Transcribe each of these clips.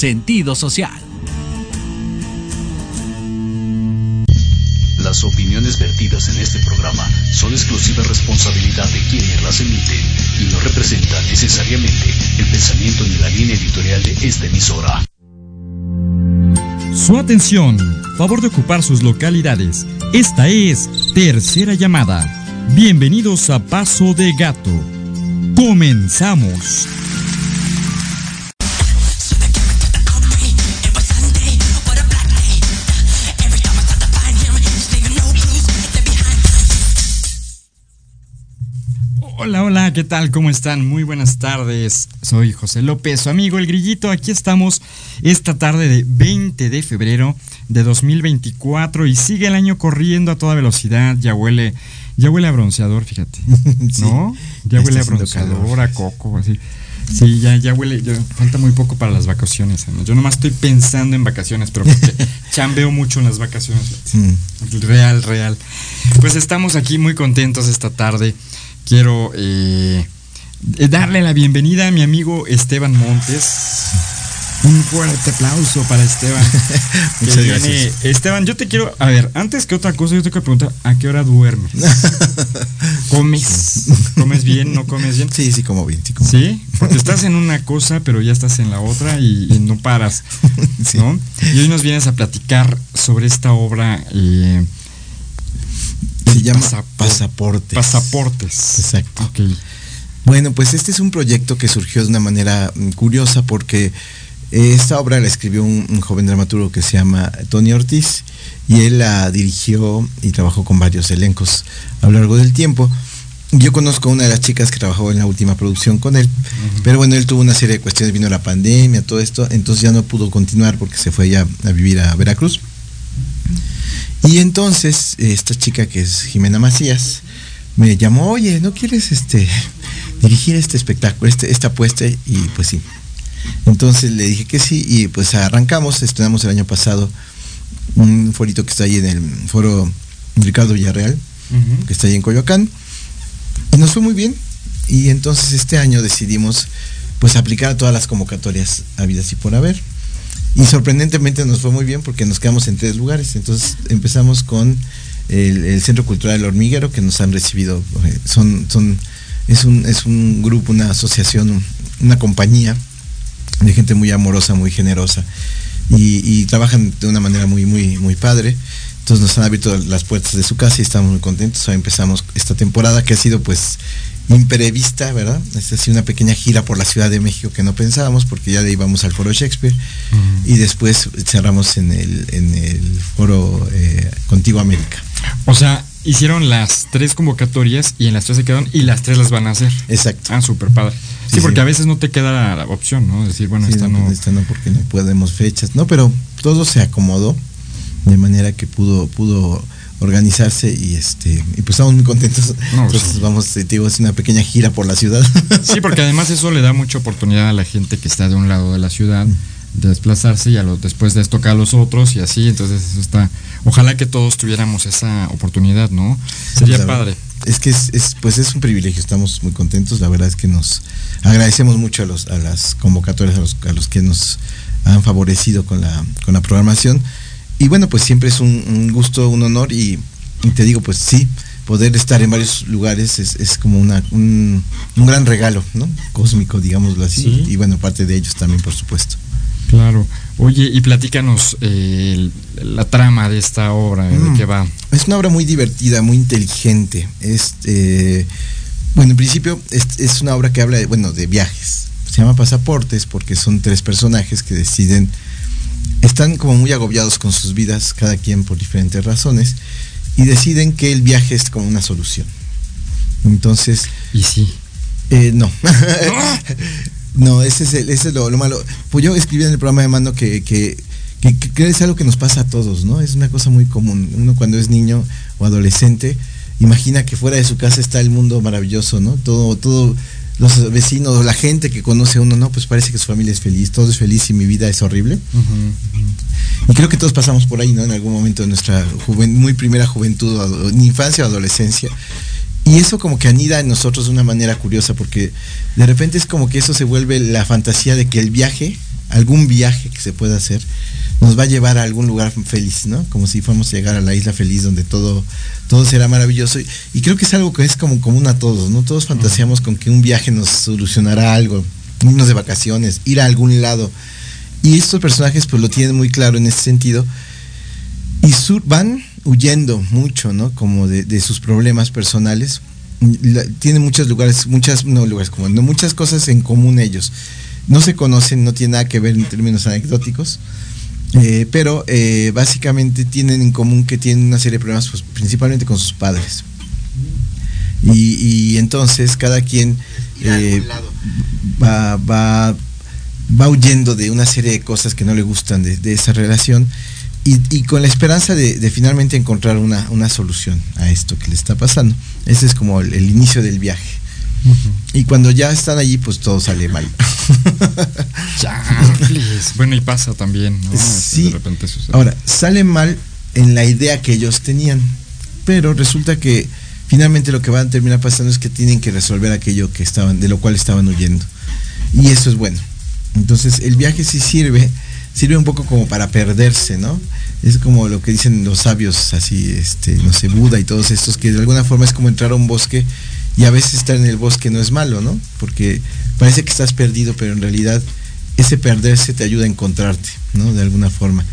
sentido social. Las opiniones vertidas en este programa son exclusiva responsabilidad de quienes las emiten y no representan necesariamente el pensamiento ni la línea editorial de esta emisora. Su atención, favor de ocupar sus localidades. Esta es Tercera Llamada. Bienvenidos a Paso de Gato. Comenzamos. Hola, hola, ¿qué tal? ¿Cómo están? Muy buenas tardes. Soy José López, su amigo El Grillito. Aquí estamos esta tarde de 20 de febrero de 2024 y sigue el año corriendo a toda velocidad. Ya huele, ya huele a bronceador, fíjate. ¿No? Ya huele a bronceador, a coco, así. Sí, ya, ya huele, ya falta muy poco para las vacaciones. Yo nomás estoy pensando en vacaciones, pero porque chambeo mucho en las vacaciones. Real, real. Pues estamos aquí muy contentos esta tarde quiero eh, darle la bienvenida a mi amigo Esteban Montes. Un fuerte aplauso para Esteban. Muchas gracias. Esteban, yo te quiero, a ver, antes que otra cosa, yo te quiero preguntar, ¿a qué hora duermes? ¿Comes? ¿Comes bien? ¿No comes bien? Sí, sí, como bien, sí, como ¿Sí? Porque estás en una cosa, pero ya estás en la otra y, no paras, ¿no? Y hoy nos vienes a platicar sobre esta obra eh, se llama Pasaportes. Pasaportes. Exacto. Bueno, pues este es un proyecto que surgió de una manera mm, curiosa porque esta obra la escribió un, joven dramaturgo que se llama Tony Ortiz y él la dirigió y trabajó con varios elencos a lo largo del tiempo. Yo conozco a una de las chicas que trabajó en la última producción con él, pero bueno, él tuvo una serie de cuestiones, vino la pandemia, todo esto, entonces ya no pudo continuar porque se fue ya a vivir a Veracruz. Y entonces esta chica que es Jimena Macías me llamó, oye, ¿no quieres este dirigir este espectáculo, este, esta apuesta? Y pues sí. Entonces le dije que sí y pues arrancamos, estrenamos el año pasado un forito que está ahí en el foro Ricardo Villarreal, que está ahí en Coyoacán. Y nos fue muy bien. Y entonces este año decidimos pues aplicar a todas las convocatorias habidas y por haber. Y sorprendentemente nos fue muy bien porque nos quedamos en tres lugares. Entonces empezamos con el, Centro Cultural del Hormiguero que nos han recibido. Eh, son, son, es, un, es un grupo, una asociación, una compañía de gente muy amorosa, muy generosa. Y, trabajan de una manera muy, muy, muy padre. Entonces nos han abierto las puertas de su casa y estamos muy contentos. Hoy empezamos esta temporada que ha sido pues imprevista, ¿verdad? Es así una pequeña gira por la Ciudad de México que no pensábamos porque ya le íbamos al foro Shakespeare y después cerramos en el, en el foro eh, Contigo América. O sea, hicieron las tres convocatorias y en las tres se quedaron y las tres las van a hacer. Exacto. Ah, súper padre. Sí, porque a veces no te queda la, opción, ¿no? Decir, bueno, esta no. Esta no, porque no podemos fechas. No, pero todo se acomodó de manera que pudo, pudo organizarse y este y pues estamos muy contentos. Entonces vamos, eh, digo, es una pequeña gira por la ciudad. Sí, porque además eso le da mucha oportunidad a la gente que está de un lado de la ciudad de desplazarse y a después de esto a los otros y así, entonces eso está, ojalá que todos tuviéramos esa oportunidad, ¿no? Sería padre. Es que es, pues es un privilegio, estamos muy contentos, la verdad es que nos agradecemos mucho a los a las convocatorias, a los, a los que nos han favorecido con la, con la programación y bueno, pues siempre es un, gusto, un honor y, te digo, pues sí, poder estar en varios lugares es, como una, un, gran regalo, ¿no? Cósmico, digámoslo así. Y bueno, parte de ellos también, por supuesto. Claro. Oye, y platícanos eh, la trama de esta obra, ¿de mm. qué va? Es una obra muy divertida, muy inteligente. Este, bueno, en principio es, es, una obra que habla de, bueno, de viajes. Se llama Pasaportes porque son tres personajes que deciden están como muy agobiados con sus vidas, cada quien por diferentes razones, y deciden que el viaje es como una solución. Entonces... ¿Y sí? Eh, no. no, ese es, ese es lo, malo. Pues yo escribí en el programa de mando que, que, que, es algo que nos pasa a todos, ¿no? Es una cosa muy común. Uno cuando es niño o adolescente, imagina que fuera de su casa está el mundo maravilloso, ¿no? Todo, todo los vecinos, la gente que conoce a uno, no, pues parece que su familia es feliz, todo es feliz y mi vida es horrible. Y creo que todos pasamos por ahí, ¿no? En algún momento de nuestra muy primera juventud, infancia o adolescencia. Y eso como que anida en nosotros de una manera curiosa, porque de repente es como que eso se vuelve la fantasía de que el viaje algún viaje que se pueda hacer, nos va a llevar a algún lugar feliz, ¿no? Como si fuéramos a llegar a la isla feliz donde todo, todo será maravilloso. Y, creo que es algo que es como común a todos, ¿no? Todos fantaseamos con que un viaje nos solucionará algo, irnos de vacaciones, ir a algún lado. Y estos personajes pues lo tienen muy claro en ese sentido. Y sur, van huyendo mucho, ¿no? Como de, sus problemas personales. tienen muchos lugares, muchas, no lugares como, no, muchas cosas en común ellos. No se conocen, no tienen nada que ver en términos anecdóticos eh, pero eh, básicamente tienen en común que tienen una serie de problemas, pues, principalmente con sus padres. Y, entonces cada quien eh, va, va, va, huyendo de una serie de cosas que no le gustan de, esa relación y, con la esperanza de, finalmente encontrar una, una, solución a esto que le está pasando. Ese es como el inicio del viaje. Y cuando ya están allí, pues todo sale mal. bueno, y pasa también, Sí. Ahora, sale mal en la idea que ellos tenían, pero resulta que finalmente lo que va a terminar pasando es que tienen que resolver aquello que estaban, de lo cual estaban huyendo. Y eso es bueno. Entonces, el viaje sí sirve, sirve un poco como para perderse, ¿no? Es como lo que dicen los sabios, así, este, no sé, Buda y todos estos, que de alguna forma es como entrar a un bosque y a veces estar en el bosque no es malo, ¿no? Porque parece que estás perdido, pero en realidad ese perderse te ayuda a encontrarte, ¿no? De alguna forma.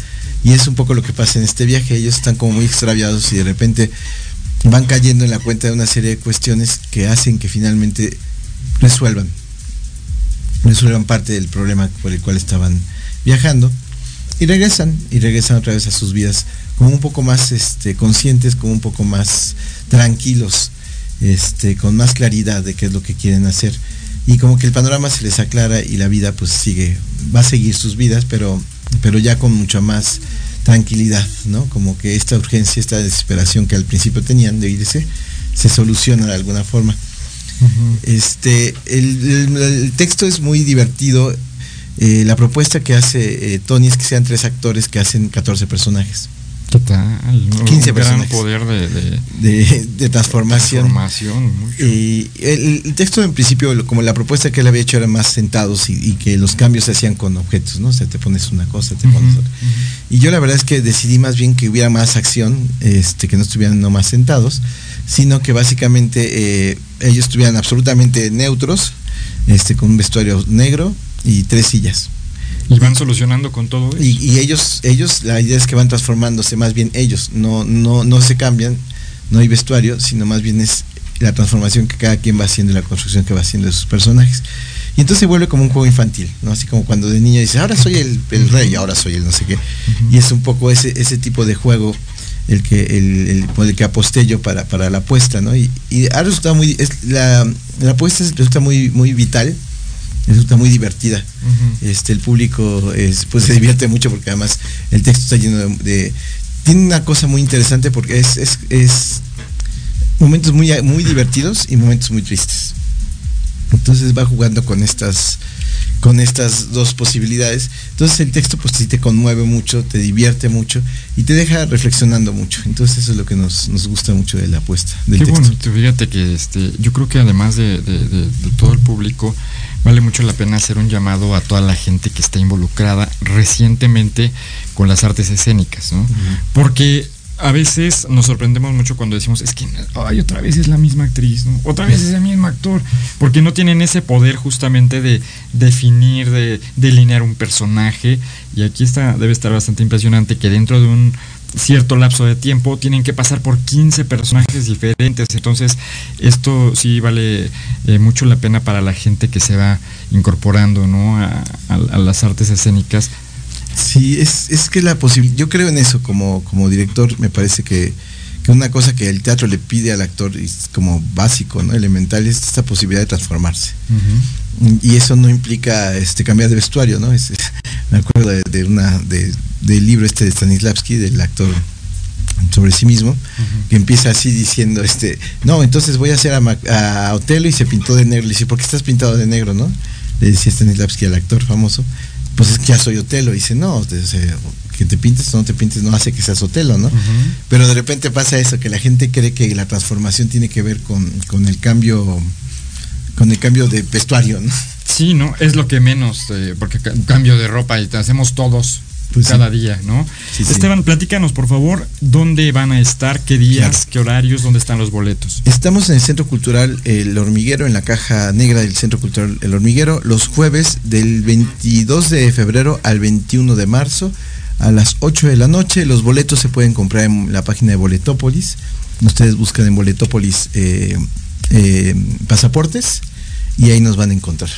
Y es un poco lo que pasa en este viaje. Ellos están como muy extraviados y de repente van cayendo en la cuenta de una serie de cuestiones que hacen que finalmente resuelvan. Resuelvan parte del problema por el cual estaban viajando. Y regresan, y regresan otra vez a sus vidas como un poco más este, conscientes, como un poco más tranquilos este, con más claridad de qué es lo que quieren hacer. Y como que el panorama se les aclara y la vida pues sigue, va a seguir sus vidas, pero, pero ya con mucha más tranquilidad, ¿no? Como que esta urgencia, esta desesperación que al principio tenían de irse, se soluciona de alguna forma. Este, el, texto es muy divertido. Eh, la propuesta que hace eh, Tony es que sean tres actores que hacen 14 personajes. Total, 15 un gran poder de, transformación. Y el, texto en principio, como la propuesta que él había hecho era más sentados y, que los cambios se hacían con objetos, ¿no? O sea, te pones una cosa, te pones otra. Y yo la verdad es que decidí más bien que hubiera más acción, este, que no estuvieran no más sentados, sino que básicamente eh, ellos estuvieran absolutamente neutros, este, con un vestuario negro y tres sillas. Y van solucionando con todo eso. Y, ellos, ellos, la idea es que van transformándose, más bien ellos, no, no, no se cambian, no hay vestuario, sino más bien es la transformación que cada quien va haciendo y la construcción que va haciendo de sus personajes. Y entonces se vuelve como un juego infantil, ¿no? Así como cuando de niño dice, ahora soy el, el rey, ahora soy el no sé qué. Y es un poco ese, ese tipo de juego el que, el, el, que aposté yo para, para la apuesta, ¿no? Y, y ha resultado muy, es, la, la apuesta resulta muy, muy vital resulta muy divertida. este, el público es, pues se divierte mucho porque además el texto está lleno de, tiene una cosa muy interesante porque es, es, es, momentos muy, muy divertidos y momentos muy tristes. Entonces va jugando con estas con estas dos posibilidades. Entonces el texto pues sí te conmueve mucho, te divierte mucho y te deja reflexionando mucho. Entonces eso es lo que nos, nos gusta mucho de la apuesta. Del Qué texto. fíjate que este, yo creo que además de, de todo el público, vale mucho la pena hacer un llamado a toda la gente que está involucrada recientemente con las artes escénicas, ¿no? Porque a veces nos sorprendemos mucho cuando decimos, es que ay, otra vez es la misma actriz, ¿no? otra vez es el mismo actor, porque no tienen ese poder justamente de definir, de delinear un personaje. Y aquí está, debe estar bastante impresionante que dentro de un cierto lapso de tiempo tienen que pasar por 15 personajes diferentes. Entonces, esto sí vale eh, mucho la pena para la gente que se va incorporando ¿no? a, las artes escénicas. Sí, es, es que la posibilidad, yo creo en eso como, como director, me parece que, que, una cosa que el teatro le pide al actor es como básico, ¿no? elemental, es esta posibilidad de transformarse. Y eso no implica este cambiar de vestuario, ¿no? Es, me acuerdo de, una de, del libro este de Stanislavski, del actor sobre sí mismo, que empieza así diciendo, este, no, entonces voy a hacer a, Otelo y se pintó de negro. Le dice, ¿por qué estás pintado de negro, no? Le decía Stanislavski al actor famoso, pues es que ya soy Otelo. Y dice, no, que te pintes o no te pintes no hace que seas Otelo, ¿no? Pero de repente pasa eso, que la gente cree que la transformación tiene que ver con, con el cambio con el cambio de vestuario, ¿no? Sí, ¿no? Es lo que menos, eh, porque cambio de ropa y te hacemos todos pues cada día, ¿no? Esteban, platícanos por favor, ¿dónde van a estar? ¿Qué días? ¿Qué horarios? ¿Dónde están los boletos? Estamos en el Centro Cultural El Hormiguero, en la caja negra del Centro Cultural El Hormiguero, los jueves del 22 de febrero al 21 de marzo a las 8 de la noche. Los boletos se pueden comprar en la página de Boletópolis. Ustedes buscan en Boletópolis eh, eh, pasaportes y ahí nos van a encontrar.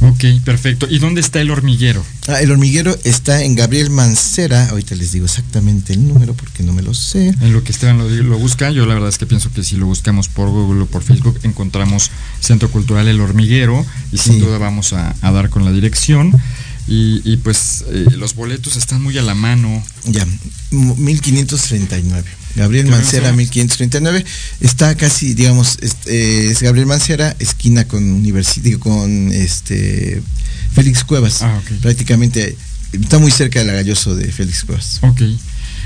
Ok, perfecto. ¿Y dónde está el hormiguero? Ah, el hormiguero está en Gabriel Mancera. Ahorita les digo exactamente el número porque no me lo sé. En lo que Esteban lo, lo, busca, yo la verdad es que pienso que si lo buscamos por Google o por Facebook encontramos Centro Cultural El Hormiguero y sin duda vamos a, dar con la dirección. Y, pues eh, los boletos están muy a la mano. Ya, 1539. Gabriel Mancera, 1539. Está casi, digamos, eh, es, Gabriel Mancera, esquina con Universidad, con este Félix Cuevas. Ah, Prácticamente está muy cerca del Galloso de Félix Cuevas. Ok.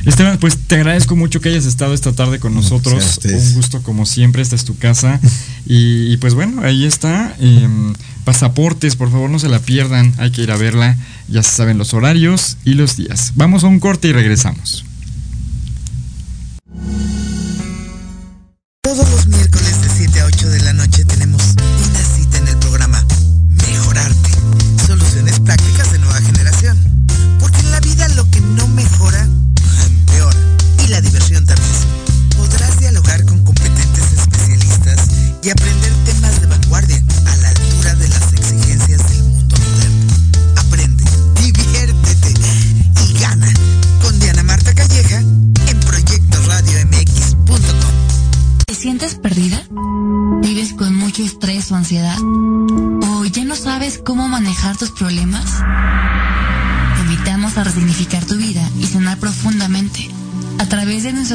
Esteban, pues te agradezco mucho que hayas estado esta tarde con nosotros. Un gusto como siempre, esta es tu casa. y, pues bueno, ahí está. Em, pasaportes, por favor no se la pierdan, hay que ir a verla. Ya se saben los horarios y los días. Vamos a un corte y regresamos.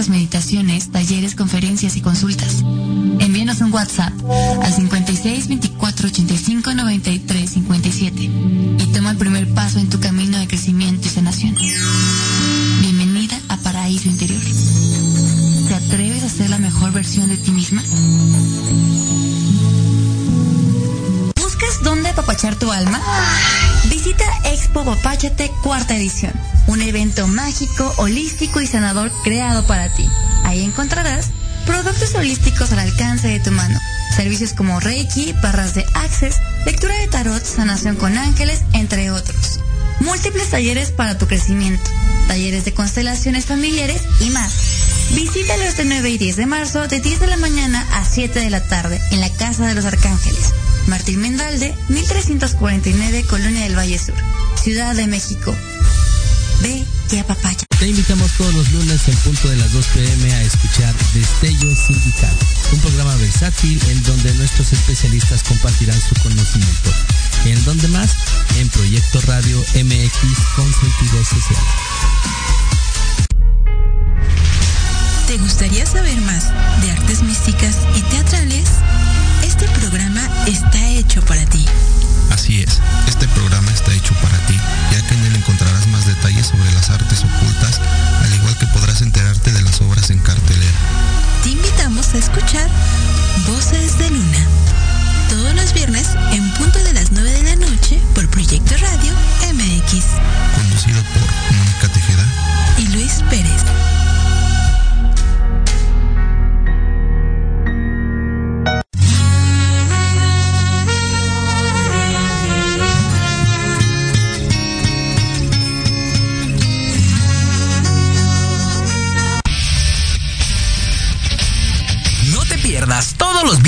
Meditaciones, talleres, conferencias y consultas. Envíanos un WhatsApp al 56 24 85 93 57 y toma el primer paso en tu camino de crecimiento y sanación. Bienvenida a Paraíso Interior. ¿Te atreves a ser la mejor versión de ti misma? Papáchate cuarta edición, un evento mágico, holístico y sanador creado para ti. Ahí encontrarás productos holísticos al alcance de tu mano, servicios como Reiki, barras de Access, lectura de tarot, sanación con ángeles, entre otros. Múltiples talleres para tu crecimiento, talleres de constelaciones familiares y más. Visítalos de 9 y 10 de marzo de 10 de la mañana a 7 de la tarde en la Casa de los Arcángeles. Martín Mendalde, 1349, Colonia del Valle Sur, Ciudad de México. Ve que apapacha. Te invitamos todos los lunes en punto de las 2 pm a escuchar Destello Sindical, un programa versátil en donde nuestros especialistas compartirán su conocimiento. ¿En donde más? En Proyecto Radio MX con sentido social. ¿Te gustaría saber más de artes místicas y teatrales? Este programa está hecho para ti. Así es, este programa está hecho para ti, ya que en él encontrarás más detalles sobre las artes ocultas, al igual que podrás enterarte de las obras en cartelera. Te invitamos a escuchar Voces de Luna, todos los viernes en punto de las 9 de la noche por Proyecto Radio MX. Conducido por Mónica Tejeda y Luis Pérez.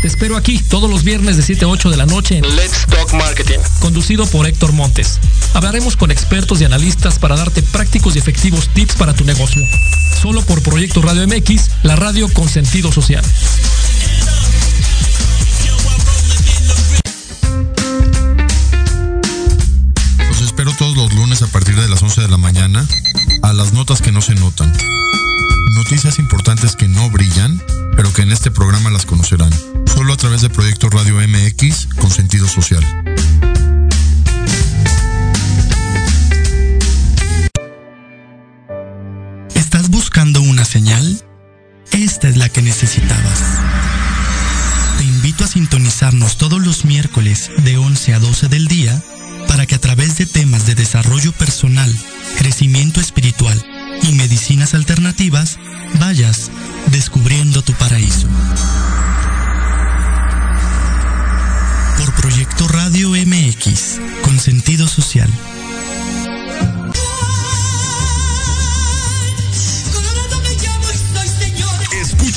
Te espero aquí todos los viernes de 7 a 8 de la noche en Let's Talk Marketing, conducido por Héctor Montes. Hablaremos con expertos y analistas para darte prácticos y efectivos tips para tu negocio. Solo por Proyecto Radio MX, la radio con sentido social. Los espero todos los lunes a partir de las 11 de la mañana a las notas que no se notan. Noticias importantes que no brillan, pero que en este programa las conocerán. Solo a través de Proyecto Radio MX con sentido social. ¿Estás buscando una señal? Esta es la que necesitabas. Te invito a sintonizarnos todos los miércoles de 11 a 12 del día para que a través de temas de desarrollo personal, crecimiento espiritual y medicinas alternativas vayas descubriendo tu paraíso. Por Proyecto Radio MX, con sentido social.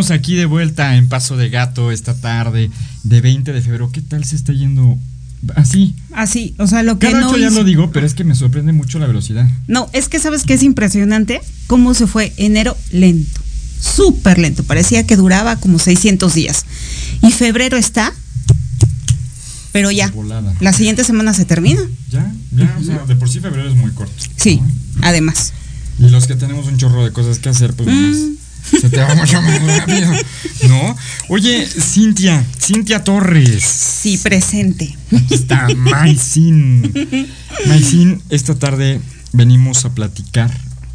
Estamos aquí de vuelta en Paso de Gato esta tarde de 20 de febrero. ¿Qué tal se está yendo así? Así, o sea, lo que Cada no ocho ya hizo- lo digo, pero es que me sorprende mucho la velocidad. No, es que sabes que es impresionante cómo se fue enero lento, súper lento, parecía que duraba como 600 días. Y febrero está, pero ya, Volada. la siguiente semana se termina. Ya, ya, o sea, de por sí febrero es muy corto. Sí, además. Y los que tenemos un chorro de cosas que hacer, pues nomás se te va mucho más rápido. ¿No? Oye, Cintia, Cintia Torres. Sí, presente. Aquí está Maicin. Maicin, esta tarde venimos a platicar.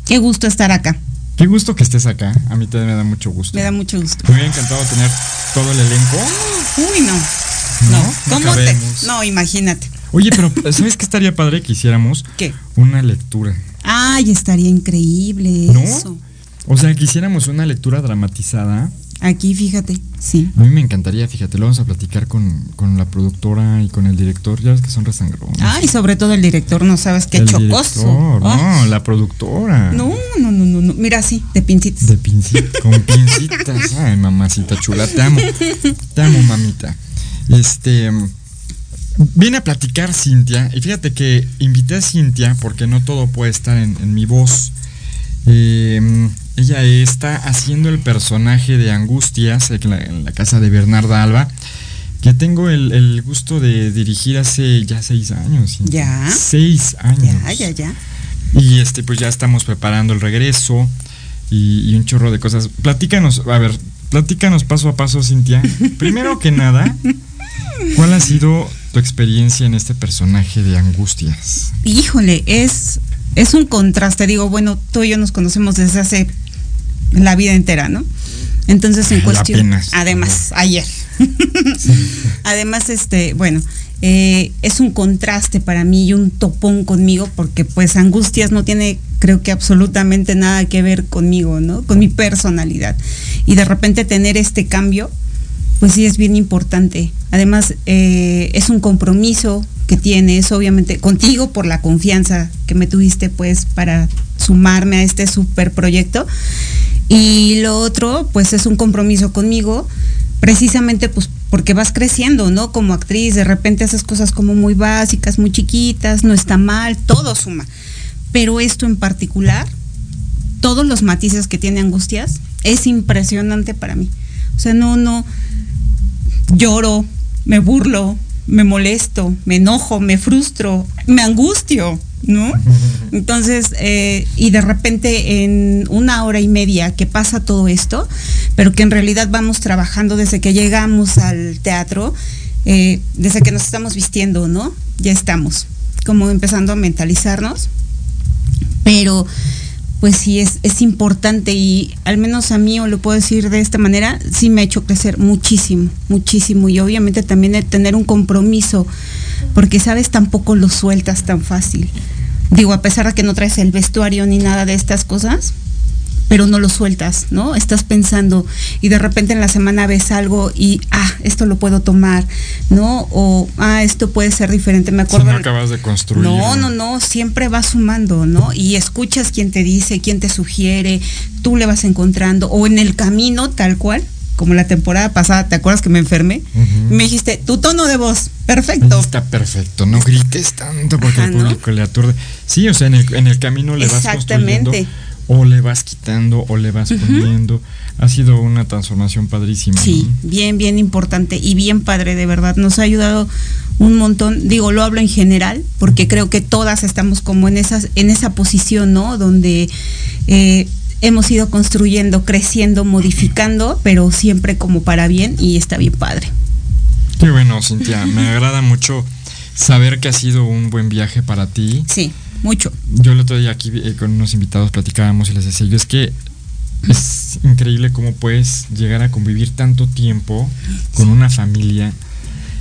Qué gusto estar acá, Qué gusto que estés acá. A mí también me da mucho gusto. me da mucho gusto. Me hubiera encantado tener todo el elenco. Uy, no. No, No, ¿cómo te? No, imagínate. Oye, pero ¿sabes qué estaría padre que hiciéramos? ¿Qué? Una lectura. Ay, estaría increíble ¿No? eso. O sea, que hiciéramos una lectura dramatizada. Aquí, fíjate, sí. A mí me encantaría, fíjate, lo vamos a platicar con, con la productora y con el director. Ya ves que son resangrones. Ay, sobre todo el director, no sabes qué El chocoso. director, Ah. No, la productora. No, no, no, no, no. Mira así, de pincitas. De pincitas, con pincitas. Ay, mamacita chula, te amo. Te amo, mamita. Este. Viene a platicar Cintia. Y fíjate que invité a Cintia porque no todo puede estar en, en mi voz. Eh, ella está haciendo el personaje de Angustias en la, en la casa de Bernarda Alba. Que tengo el, el gusto de dirigir hace ya seis años. Ya. Seis años. Ya, ya, ya. Y este, pues ya estamos preparando el regreso y, y un chorro de cosas. Platícanos, a ver, platícanos paso a paso, Cintia. Primero que nada, ¿cuál ha sido tu experiencia en este personaje de Angustias? Híjole, es, es un contraste. Digo, bueno, tú y yo nos conocemos desde hace la vida entera, ¿no? Entonces, en cuestión. apenas. Además, ayer. Además, este, bueno, eh, es un contraste para mí y un topón conmigo, porque pues Angustias no tiene, creo que absolutamente nada que ver conmigo, ¿no? Con mi personalidad. Y de repente tener este cambio, pues sí es bien importante. Además, eh, es un compromiso que tienes, obviamente, contigo por la confianza que me tuviste, pues, para sumarme a este super proyecto. Y lo otro, pues, es un compromiso conmigo, precisamente, pues, porque vas creciendo, ¿no? Como actriz, de repente haces cosas como muy básicas, muy chiquitas, no está mal, todo suma. Pero esto en particular, todos los matices que tiene Angustias, es impresionante para mí. O sea, no, no, lloro, me burlo, me molesto, me enojo, me frustro, me angustio, ¿no? Entonces, eh, y de repente en una hora y media que pasa todo esto, pero que en realidad vamos trabajando desde que llegamos al teatro, eh, desde que nos estamos vistiendo, ¿no? Ya estamos como empezando a mentalizarnos, pero pues sí es, es importante y al menos a mí, o lo puedo decir de esta manera, sí me ha hecho crecer muchísimo, muchísimo y obviamente también el tener un compromiso, porque sabes, tampoco lo sueltas tan fácil. Digo, a pesar de que no traes el vestuario ni nada de estas cosas, pero no lo sueltas, ¿no? Estás pensando y de repente en la semana ves algo y, ah, esto lo puedo tomar, ¿no? O, ah, esto puede ser diferente, me acuerdo. Si no acabas de construir. No, no, no, siempre vas sumando, ¿no? Y escuchas quién te dice, quién te sugiere, tú le vas encontrando, o en el camino, tal cual, como la temporada pasada, ¿te acuerdas que me enfermé? Me dijiste, tu tono de voz, perfecto. Está perfecto, no grites tanto porque el público le aturde. Sí, o sea, en el, en el camino le vas construyendo o le vas quitando o le vas poniendo. Ha sido una transformación padrísima. Sí, bien, bien importante y bien padre, de verdad. Nos ha ayudado un montón. Digo, lo hablo en general, porque creo que todas estamos como en, esas, en esa posición, ¿no? Donde eh, hemos ido construyendo, creciendo, modificando, pero siempre como para bien y está bien padre. Qué bueno, Cintia. Me agrada mucho saber que ha sido un buen viaje para ti. Sí mucho. Yo el otro día aquí eh, con unos invitados platicábamos y les decía, yo es que es increíble cómo puedes llegar a convivir tanto tiempo con una familia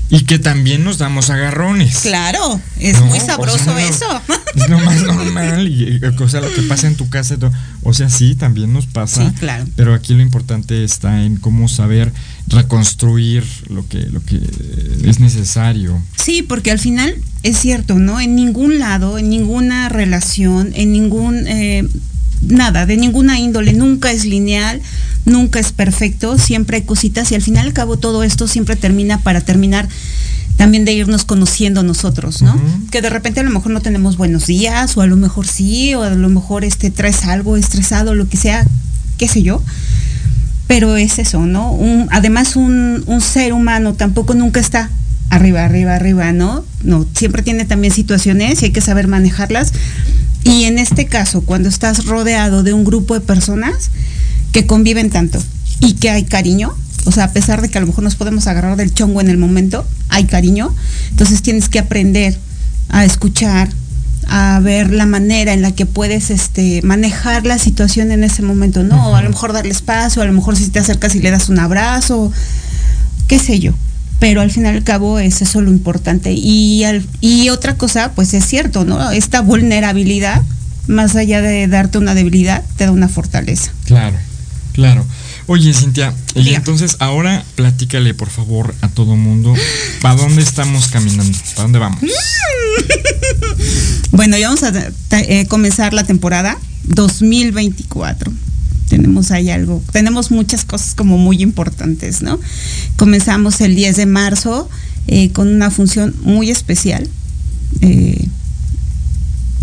y que también nos damos agarrones. Claro, es muy sabroso eso. Es lo más normal y, o sea, lo que pasa en tu casa, o sea, sí, también nos pasa. Sí, claro. Pero aquí lo importante está en cómo saber reconstruir lo que, lo que es necesario. Sí, porque al final es cierto, ¿no? En ningún lado, en ninguna relación, en ningún... Eh, nada, de ninguna índole, nunca es lineal, nunca es perfecto, siempre hay cositas y al final al cabo todo esto siempre termina para terminar también de irnos conociendo nosotros, ¿no? Que de repente a lo mejor no tenemos buenos días, o a lo mejor sí, o a lo mejor este traes algo estresado, lo que sea, qué sé yo. Pero es eso, ¿no? Además un, un ser humano tampoco nunca está arriba, arriba, arriba, ¿no? No, siempre tiene también situaciones y hay que saber manejarlas. Y en este caso, cuando estás rodeado de un grupo de personas que conviven tanto y que hay cariño, o sea, a pesar de que a lo mejor nos podemos agarrar del chongo en el momento, hay cariño. Entonces tienes que aprender a escuchar, a ver la manera en la que puedes este, manejar la situación en ese momento, ¿no? a lo mejor darle espacio, a lo mejor si te acercas y le das un abrazo, qué sé yo. Pero al fin y al cabo es eso lo importante. Y, y otra cosa, pues es cierto, ¿no? Esta vulnerabilidad, más allá de darte una debilidad, te da una fortaleza. Claro, claro. Oye, Cintia, y entonces ahora platícale, por favor, a todo mundo, ¿para dónde estamos caminando? ¿Para dónde vamos? bueno, ya vamos a eh, comenzar la temporada 2024. Tenemos ahí algo, tenemos muchas cosas como muy importantes, ¿no? Comenzamos el 10 de marzo eh, con una función muy especial. Eh,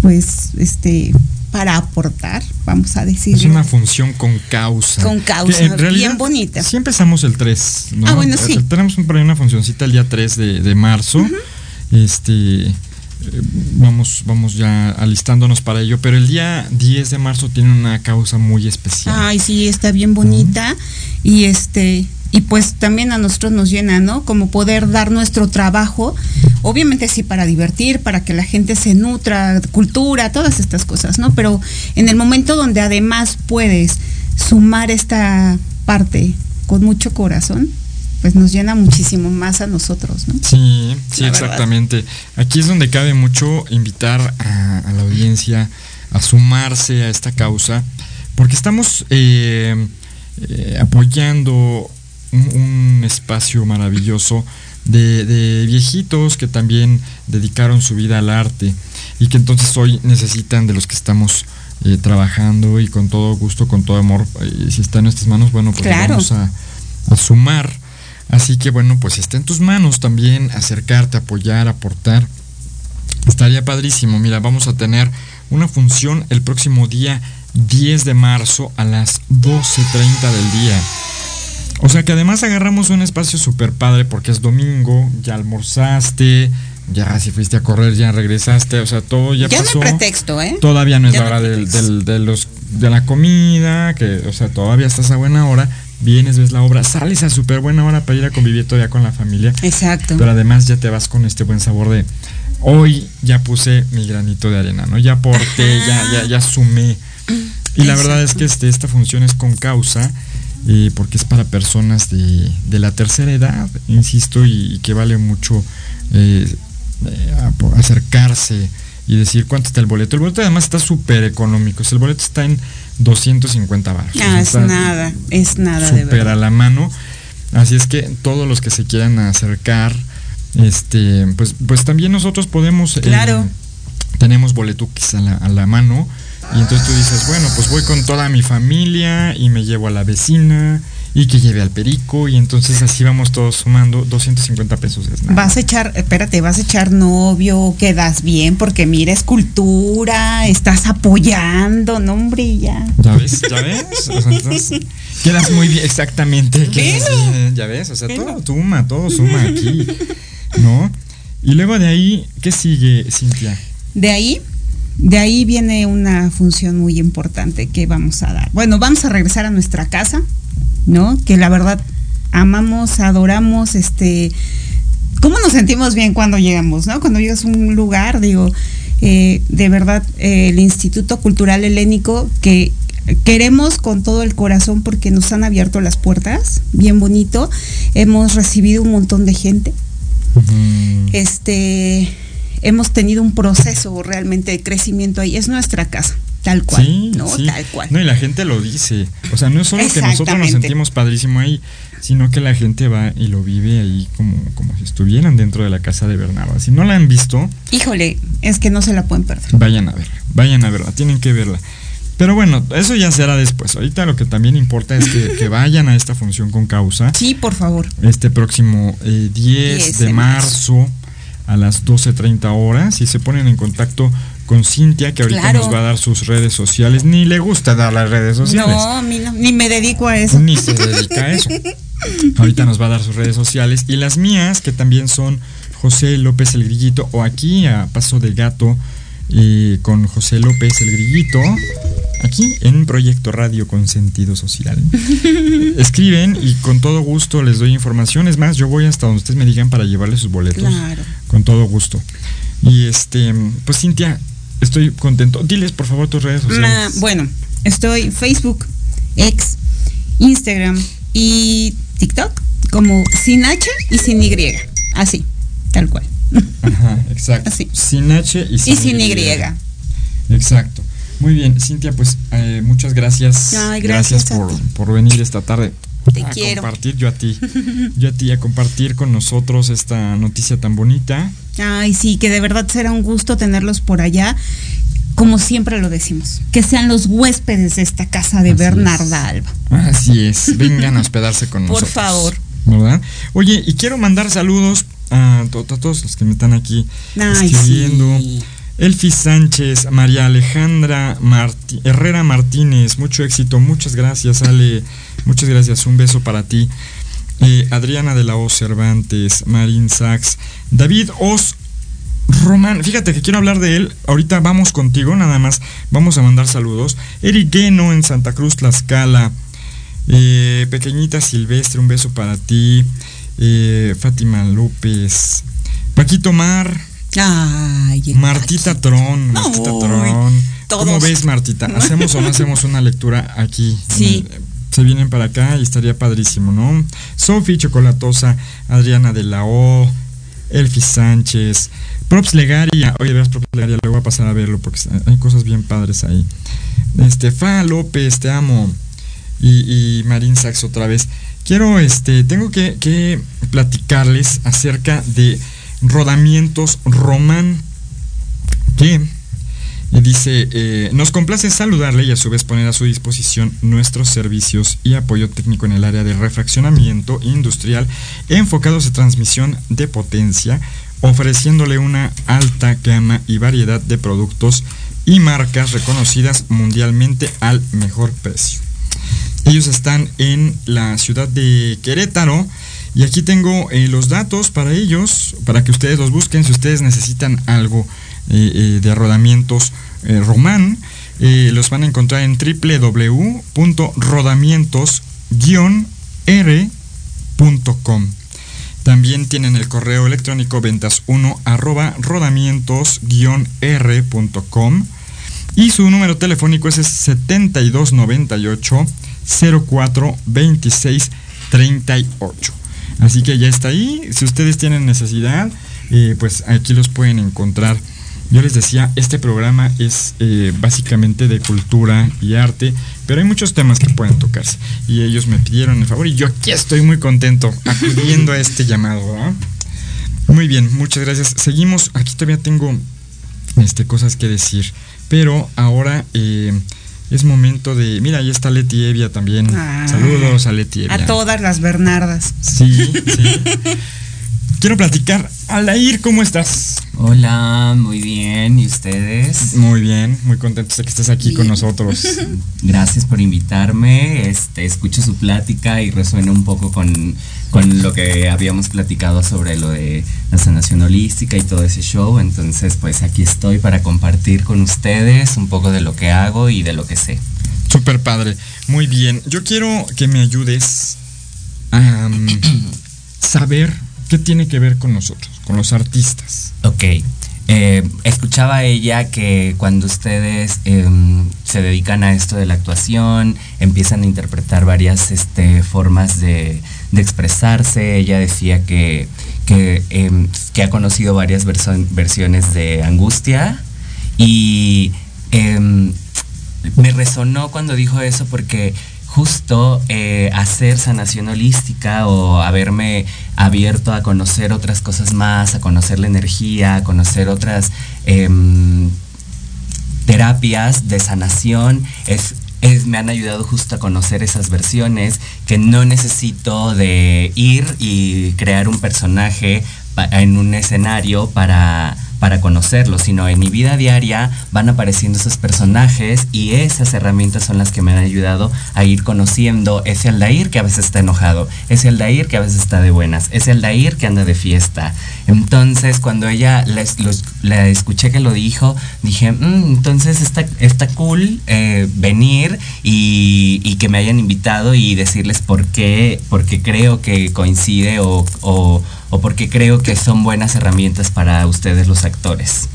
pues, este, para aportar, vamos a decir. Es una función con causa. Con causa, bien bonita. Sí empezamos el 3, ¿no? Ah, bueno, sí. Tenemos por ahí una funcioncita el día 3 de, marzo. Este vamos, vamos ya alistándonos para ello, pero el día 10 de marzo tiene una causa muy especial. Ay, sí, está bien bonita. Y este, y pues también a nosotros nos llena, ¿no? Como poder dar nuestro trabajo, obviamente sí para divertir, para que la gente se nutra, cultura, todas estas cosas, ¿no? Pero en el momento donde además puedes sumar esta parte con mucho corazón, pues nos llena muchísimo más a nosotros, ¿no? Sí, sí, La verdad. exactamente. Aquí es donde cabe mucho invitar a, a la audiencia a sumarse a esta causa, porque estamos eh, eh, apoyando un, un espacio maravilloso de, de viejitos que también dedicaron su vida al arte y que entonces hoy necesitan de los que estamos eh, trabajando y con todo gusto, con todo amor, eh, si está en nuestras manos, bueno, pues Claro. vamos a, a sumar. Así que bueno, pues está en tus manos también acercarte, apoyar, aportar. Estaría padrísimo. Mira, vamos a tener una función el próximo día 10 de marzo a las 12.30 del día. O sea que además agarramos un espacio súper padre porque es domingo, ya almorzaste, ya si fuiste a correr, ya regresaste, o sea, todo ya, Ya no pasó. hay pretexto, ¿eh? Todavía no es Ya la hora del, del- de, los, de la comida, que, o sea, todavía estás a buena hora, vienes, ves la obra, sales a súper buena hora para ir a convivir todavía con la familia. Exacto. Pero además ya te vas con este buen sabor de hoy ya puse mi granito de arena, ¿no? Ya aporté, ya, ya, ya sumé. Y la verdad es que este, esta función es con causa, eh, porque es para personas de, de la tercera edad, insisto, y, y que vale mucho eh, eh, acercarse y decir cuánto está el boleto. El boleto además está súper económico, o sea, el boleto está en 250 baros. Ah, es nada, es nada de Súper a la mano. Así es que todos los que se quieran acercar, este, pues, pues también nosotros podemos. eh, Claro. tenemos boletuquis a la, a la mano. Y entonces tú dices, bueno, pues voy con toda mi familia y me llevo a la vecina y que lleve al perico. Y entonces así vamos todos sumando 250 pesos. Es nada. Vas a echar, espérate, vas a echar novio, quedas bien, porque mira, es cultura, estás apoyando, no, hombre, ya. ¿Ya ves? ¿Ya ves? O sea, entonces, quedas muy bien, exactamente. quedas bien, ¿Ya ves? O sea, todo suma, todo suma aquí. ¿No? Y luego de ahí, ¿qué sigue, Cintia? De ahí, de ahí viene una función muy importante que vamos a dar. Bueno, vamos a regresar a nuestra casa, ¿no? Que la verdad amamos, adoramos, este, ¿cómo nos sentimos bien cuando llegamos, no? Cuando llegas a un lugar, digo, eh, de verdad, eh, el Instituto Cultural Helénico que queremos con todo el corazón porque nos han abierto las puertas, bien bonito, hemos recibido un montón de gente, este hemos tenido un proceso realmente de crecimiento ahí. Es nuestra casa, tal cual. Sí, ¿no? sí. Tal cual. No, y la gente lo dice. O sea, no es solo que nosotros nos sentimos padrísimo ahí, sino que la gente va y lo vive ahí como, como si estuvieran dentro de la casa de Bernardo. Si no la han visto, Híjole, es que no se la pueden perder. vayan a verla. Vayan a verla, tienen que verla. Pero bueno, eso ya será después. Ahorita lo que también importa es que, que vayan a esta función con causa. Sí, por favor. Este próximo eh, 10, 10 de de marzo a las 12.30 horas y se ponen en contacto con Cintia, que ahorita Claro. nos va a dar sus redes sociales. Ni le gusta dar las redes sociales. No, ni me dedico a eso. Ni se dedica a eso. Ahorita nos va a dar sus redes sociales. Y las mías, que también son José López el Grillito, o aquí a Paso de Gato, con José López el Grillito, aquí en Proyecto Radio con Sentido Social. Escriben y con todo gusto les doy información. Es más, yo voy hasta donde ustedes me digan para llevarles sus boletos. Claro. Con todo gusto. Y este, pues Cintia, estoy contento. Diles por favor tus redes Ma- sociales. bueno, estoy Facebook, X, Instagram y TikTok como sin H y sin Y. Así, tal cual. Ajá, exacto. Sin H y sin, Y sin Y. Exacto. Muy bien, Cintia, pues eh, muchas gracias. Ay, gracias a por, por venir esta tarde. Te a quiero. compartir yo a ti. Yo a ti a compartir con nosotros esta noticia tan bonita. Ay, sí, que de verdad será un gusto tenerlos por allá. Como siempre lo decimos, que sean los huéspedes de esta casa de Bernarda Alba. Así es. Vengan a hospedarse con Por nosotros. favor. ¿Verdad? Oye, y quiero mandar saludos a, to- a todos los que me están aquí Ay, escribiendo. Elfi Sánchez, María Alejandra Martí- Herrera Martínez, mucho éxito, muchas gracias, Ale, muchas gracias, un beso para ti. Eh, Adriana de la O Cervantes, Marín Sachs, David Os Román, fíjate que quiero hablar de él. Ahorita vamos contigo, nada más. Vamos a mandar saludos. Eric Gueno en Santa Cruz, Tlaxcala. Eh, Pequeñita Silvestre, un beso para ti. Eh, Fátima López. Paquito Mar. Ay, Martita Tron. Martita Tron. ¿Cómo ves, Martita? ¿Hacemos o no hacemos una lectura aquí? Sí. el- se vienen para acá y estaría padrísimo, ¿no? Sofi Chocolatosa, Adriana de la O, Elfi Sánchez, Props Legaria, oye, veas Props Legaria, le voy a pasar a verlo porque hay cosas bien padres ahí. Este, Fa López, te amo. Y, y Marín Sax otra vez. Quiero, este, tengo que, que platicarles acerca de rodamientos Román que dice, eh, nos complace saludarle y a su vez poner a su disposición nuestros servicios y apoyo técnico en el área de refraccionamiento industrial enfocados a transmisión de potencia, ofreciéndole una alta gama y variedad de productos y marcas reconocidas mundialmente al mejor precio. Ellos están en la ciudad de Querétaro. Y aquí tengo eh, los datos para ellos, para que ustedes los busquen si ustedes necesitan algo de rodamientos Román. los van a encontrar en www.rodamientos-r.com. También tienen el correo electrónico ventas1 arroba rodamientos-r.com y su número telefónico es 7298 04 26 38. Así que ya está ahí. Si ustedes tienen necesidad, eh, pues aquí los pueden encontrar. Yo les decía, este programa es eh, básicamente de cultura y arte, pero hay muchos temas que pueden tocarse. Y ellos me pidieron el favor y yo aquí estoy muy contento acudiendo a este llamado. Muy bien, muchas gracias. Seguimos, aquí todavía tengo este, cosas que decir, pero ahora... Eh, es momento de. Mira, ahí está Leti Evia también. Ah. Saludos a Leti Evia. A todas las Bernardas. Sí, sí. Quiero platicar. Alair, ¿cómo estás? Hola, muy bien. ¿Y ustedes? Muy bien, muy contentos de que estés aquí con nosotros. Gracias por invitarme. Este, escucho su plática y resuena un poco con, con lo que habíamos platicado sobre lo de la sanación holística y todo ese show. Entonces, pues aquí estoy para compartir con ustedes un poco de lo que hago y de lo que sé. Súper padre. Muy bien. Yo quiero que me ayudes a saber ¿Qué tiene que ver con nosotros, con los artistas? Ok. Eh, escuchaba ella que cuando ustedes em, se dedican a esto de la actuación, empiezan a interpretar varias este, formas de, expresarse, ella decía que, que, em, ha conocido varias versiones de angustia y em, me resonó cuando dijo eso porque justo eh, hacer sanación holística o haberme abierto a conocer otras cosas más, a conocer la energía, a conocer otras em, terapias de sanación, es, me han ayudado justo a conocer esas versiones que no necesito de ir y crear un personaje en un escenario para para conocerlos, sino en mi vida diaria van apareciendo esos personajes y esas herramientas son las que me han ayudado a ir conociendo ese Aldair que a veces está enojado, ese Aldair que a veces está de buenas, ese Aldair que anda de fiesta. Entonces, cuando ella la, escuché que lo dijo, dije, mm, entonces está, está cool eh, venir y, que me hayan invitado y decirles por qué, porque creo que coincide o porque creo que son buenas herramientas para ustedes los actores.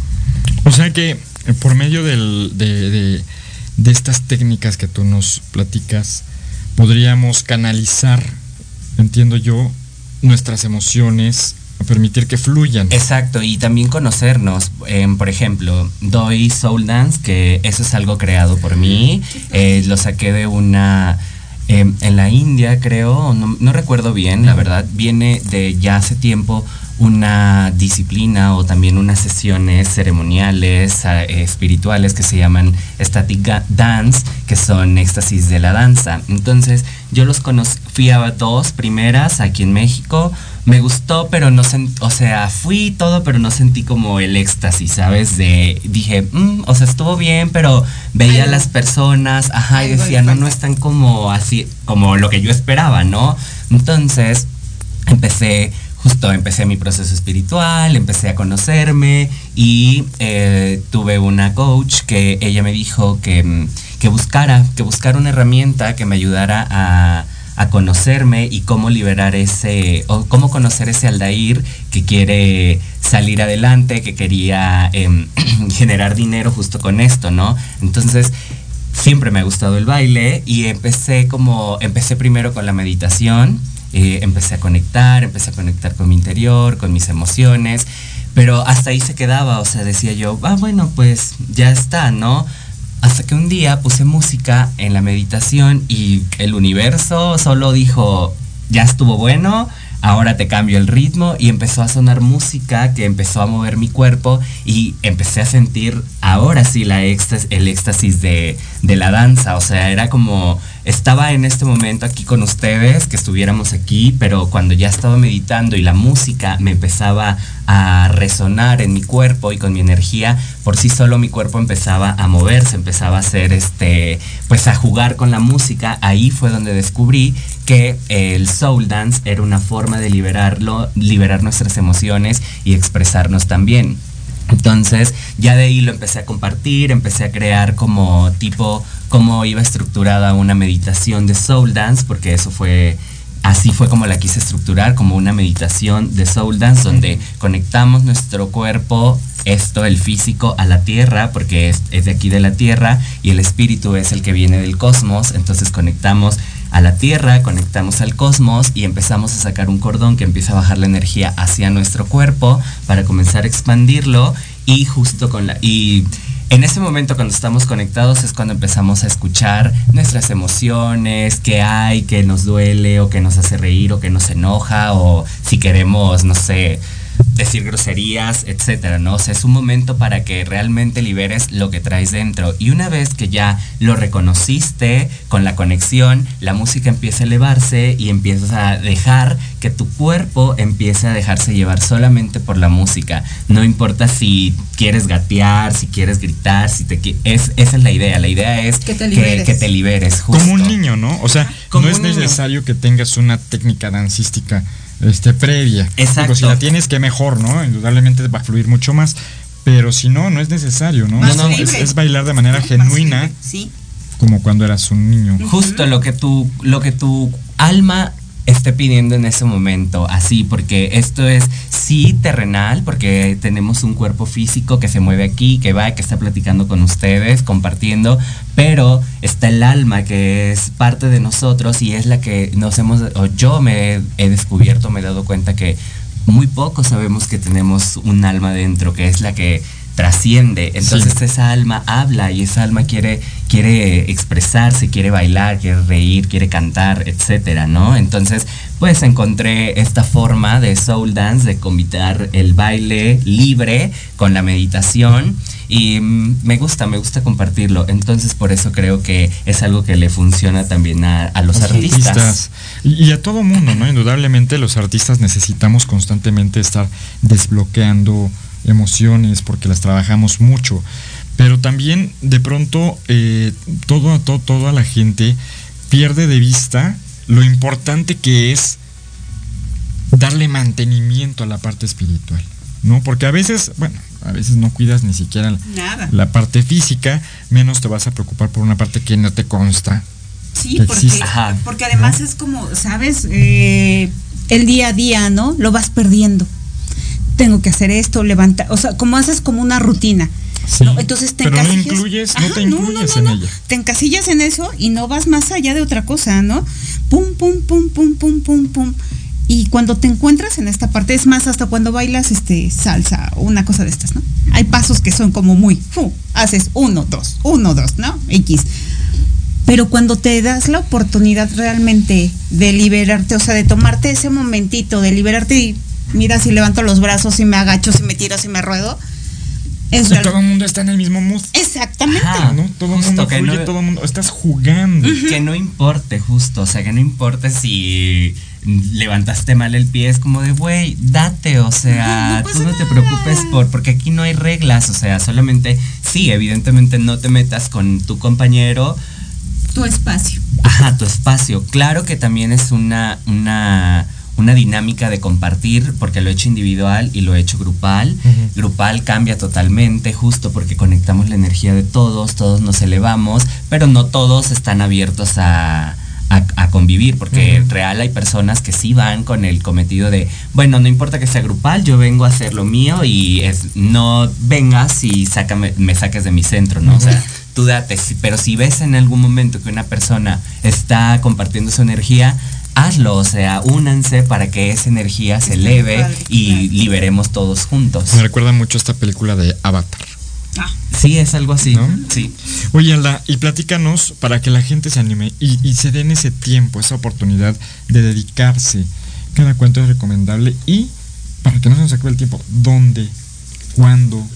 O sea que eh, por medio de, estas técnicas que tú nos platicas, podríamos canalizar, entiendo yo, nuestras emociones, a permitir que fluyan. Exacto, y también conocernos. Em, por ejemplo, doy Soul Dance, que eso es algo creado por mí. Eh, lo saqué de una Em, en la India, creo, no, recuerdo bien, la verdad, viene de ya hace tiempo una disciplina o también unas sesiones ceremoniales eh, espirituales que se llaman static dance, que son éxtasis de la danza. Entonces, yo los conocí, fui a dos primeras aquí en México, me gustó, pero no sentí, o sea, fui todo, pero no sentí como el éxtasis, ¿sabes? De, dije, mm, o sea, estuvo bien, pero veía a las personas, ajá, y decía, no, no están como así, como lo que yo esperaba, ¿no? Entonces, empecé, justo empecé mi proceso espiritual, empecé a conocerme y eh, tuve una coach que ella me dijo que, que buscara, que buscara una herramienta que me ayudara a a conocerme y cómo liberar ese, o cómo conocer ese Aldair que quiere salir adelante, que quería em, generar dinero justo con esto, ¿no? Entonces, siempre me ha gustado el baile y empecé como, empecé primero con la meditación, eh, empecé a conectar, empecé a conectar con mi interior, con mis emociones, pero hasta ahí se quedaba, o sea, decía yo, ah, bueno, pues ya está, ¿no? Hasta que un día puse música en la meditación y el universo solo dijo, ya estuvo bueno, ahora te cambio el ritmo y empezó a sonar música que empezó a mover mi cuerpo y empecé a sentir ahora sí la el éxtasis de, de la danza, o sea, era como estaba en este momento aquí con ustedes, que estuviéramos aquí, pero cuando ya estaba meditando y la música me empezaba a resonar en mi cuerpo y con mi energía, por sí solo mi cuerpo empezaba a moverse, empezaba a hacer este, pues a jugar con la música. Ahí fue donde descubrí que el soul dance era una forma de liberarlo, liberar nuestras emociones y expresarnos también. Entonces, ya de ahí lo empecé a compartir, empecé a crear como tipo cómo iba estructurada una meditación de soul dance, porque eso fue así fue como la quise estructurar, como una meditación de soul dance, donde conectamos nuestro cuerpo, esto, el físico, a la tierra, porque es, es, de aquí de la tierra, y el espíritu es el que viene del cosmos, entonces conectamos a la tierra, conectamos al cosmos y empezamos a sacar un cordón que empieza a bajar la energía hacia nuestro cuerpo para comenzar a expandirlo y justo con la... Y, en ese momento cuando estamos conectados es cuando empezamos a escuchar nuestras emociones, qué hay, qué nos duele o qué nos hace reír o qué nos enoja o si queremos, no sé, decir groserías, etcétera, ¿no? O sea, es un momento para que realmente liberes lo que traes dentro. Y una vez que ya lo reconociste con la conexión, la música empieza a elevarse y empiezas a dejar que tu cuerpo empiece a dejarse llevar solamente por la música. No importa si quieres gatear, si quieres gritar, si te es esa es la idea. La idea es que te liberes, que, que te liberes justo. Como un niño, ¿no? O sea, Como no es necesario niño. que tengas una técnica dancística este, previa. Exacto. Digo, si la tienes, que mejor, ¿no? Indudablemente va a fluir mucho más. Pero si no, no es necesario, ¿no? Más no, libre. es, es, bailar de manera genuina, libre, Sí. como cuando eras un niño. Justo lo que tu, lo que tu alma esté pidiendo en ese momento, así, porque esto es sí terrenal, porque tenemos un cuerpo físico que se mueve aquí, que va, que está platicando con ustedes, compartiendo, pero está el alma que es parte de nosotros y es la que nos hemos, o yo me he, he descubierto, me he dado cuenta que muy poco sabemos que tenemos un alma dentro, que es la que trasciende. Entonces sí. esa alma habla y esa alma quiere, quiere expresarse, quiere bailar, quiere reír, quiere cantar, etcétera, ¿no? Entonces, pues encontré esta forma de soul dance, de combinar el baile libre con la meditación. Y me gusta, me gusta compartirlo. Entonces, por eso creo que es algo que le funciona también a, a los, los artistas. artistas. Y a todo mundo, ¿no? Indudablemente los artistas necesitamos constantemente estar desbloqueando emociones porque las trabajamos mucho. Pero también de pronto eh, todo, todo, toda la gente pierde de vista lo importante que es darle mantenimiento a la parte espiritual. ¿No? Porque a veces, bueno, a veces no cuidas ni siquiera Nada. la parte física, menos te vas a preocupar por una parte que no te consta. Sí, porque, porque, además ¿no? es como, ¿sabes? Eh, el día a día, ¿no? Lo vas perdiendo tengo que hacer esto, levantar, o sea, como haces como una rutina. Sí, ¿no? Entonces te pero encasillas. no incluyes, no te incluyes en ella. Te encasillas en eso y no vas más allá de otra cosa, ¿no? Pum, pum, pum, pum, pum, pum, pum. Y cuando te encuentras en esta parte, es más, hasta cuando bailas este salsa o una cosa de estas, ¿no? Hay pasos que son como muy, uh, haces uno, dos, uno, dos, ¿no? X. Pero cuando te das la oportunidad realmente de liberarte, o sea, de tomarte ese momentito, de liberarte y mira si levanto los brazos, si me agacho, si me tiro, si me ruedo. Es real... todo el mundo está en el mismo mood. Exactamente. Ajá, ¿no? Todo el mundo fluye, no, todo el mundo. Estás jugando. Uh -huh. Que no importe, justo. O sea, que no importe si levantaste mal el pie, es como de, güey, date, o sea, no tú no te preocupes por, porque aquí no hay reglas, o sea, solamente, sí, evidentemente no te metas con tu compañero. Tu espacio. Ajá, tu espacio. Claro que también es una, una, una dinámica de compartir, porque lo he hecho individual y lo he hecho grupal. Uh -huh. Grupal cambia totalmente, justo porque conectamos la energía de todos, todos nos elevamos, pero no todos están abiertos a, a, a, convivir, porque uh -huh. real hay personas que sí van con el cometido de, bueno, no importa que sea grupal, yo vengo a hacer lo mío y es, no vengas y sácame, me saques de mi centro, ¿no? Uh -huh. O sea, tú date, pero si ves en algún momento que una persona está compartiendo su energía, hazlo, o sea, únanse para que esa energía se eleve y liberemos todos juntos. Me recuerda mucho esta película de Avatar. Sí, es algo así. Sí. Oye, Alda, y platícanos para que la gente se anime y, y se den ese tiempo, esa oportunidad de dedicarse. Cada cuento es recomendable y para que no se nos acabe el tiempo, ¿dónde? ¿Cuándo?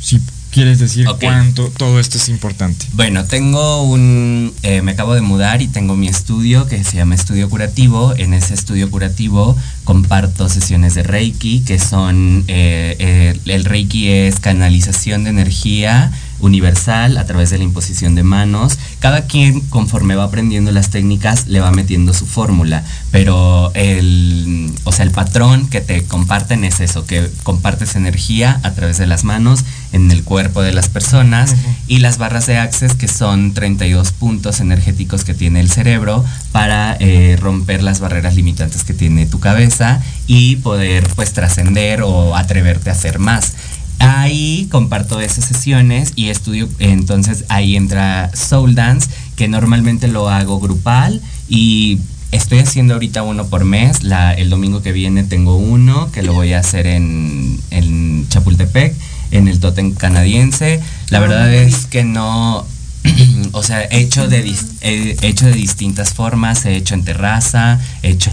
Si quieres decir cuánto, todo esto es importante. Bueno, tengo un. eh, me acabo de mudar y tengo mi estudio que se llama Estudio Curativo. En ese estudio curativo comparto sesiones de Reiki, que son. eh, eh, el Reiki es canalización de energía universal a través de la imposición de manos. Cada quien, conforme va aprendiendo las técnicas, le va metiendo su fórmula. Pero el. O sea, el patrón que te comparten es eso, que compartes energía a través de las manos en el cuerpo de las personas y las barras de Access que son 32 puntos energéticos que tiene el cerebro para eh, romper las barreras limitantes que tiene tu cabeza y poder pues trascender o atreverte a hacer más. Ahí comparto esas sesiones y estudio, entonces ahí entra Soul Dance, que normalmente lo hago grupal y estoy haciendo ahorita uno por mes. La, el domingo que viene tengo uno que lo voy a hacer en, en Chapultepec, en el Totem canadiense. La verdad es que no, o sea, he hecho de, he hecho de distintas formas, he hecho en terraza, he hecho,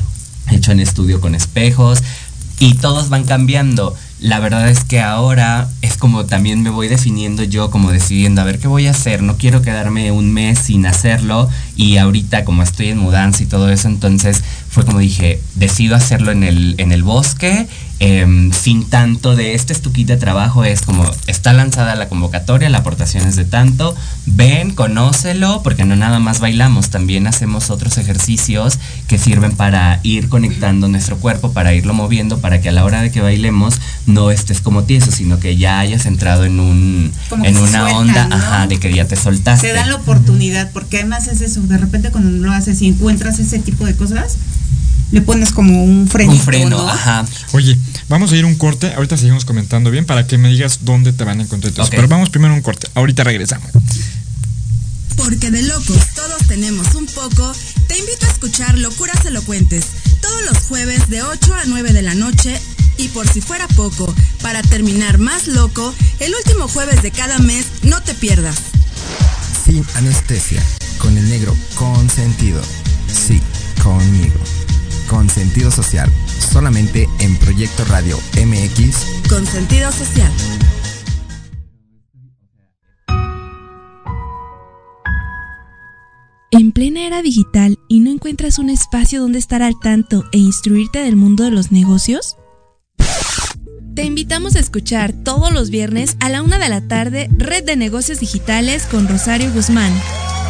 he hecho en estudio con espejos y todos van cambiando. La verdad es que ahora es como también me voy definiendo yo, como decidiendo a ver qué voy a hacer. No quiero quedarme un mes sin hacerlo y ahorita como estoy en mudanza y todo eso, entonces fue como dije, decido hacerlo en el, en el bosque, em, sin tanto de este es tu kit de trabajo, es como está lanzada la convocatoria, la aportación es de tanto, ven, conócelo, porque no nada más bailamos, también hacemos otros ejercicios que sirven para ir conectando nuestro cuerpo, para irlo moviendo, para que a la hora de que bailemos no estés como tieso, sino que ya hayas entrado en un Como en se una onda, ¿no? ajá, de que ya te soltaste. Te dan la oportunidad, porque además es eso, de repente cuando lo haces y encuentras ese tipo de cosas, le pones como un freno. un freno, ajá. Oye, vamos a ir un corte, ahorita seguimos comentando bien para que me digas dónde te van a encontrar. todos. Ok. Pero vamos primero a un corte, ahorita regresamos. Porque de locos todos tenemos un poco, te invito a escuchar Locuras Elocuentes todos los jueves de 8 a 9 de la noche y por si fuera poco, para terminar más loco, el último jueves de cada mes no te pierdas. Sin anestesia, con el negro consentido. Sí, conmigo. Con sentido social, solamente en Proyecto Radio MX. Con sentido social. En plena era digital y no encuentras un espacio donde estar al tanto e instruirte del mundo de los negocios? Te invitamos a escuchar todos los viernes a la una de la tarde Red de Negocios Digitales con Rosario Guzmán.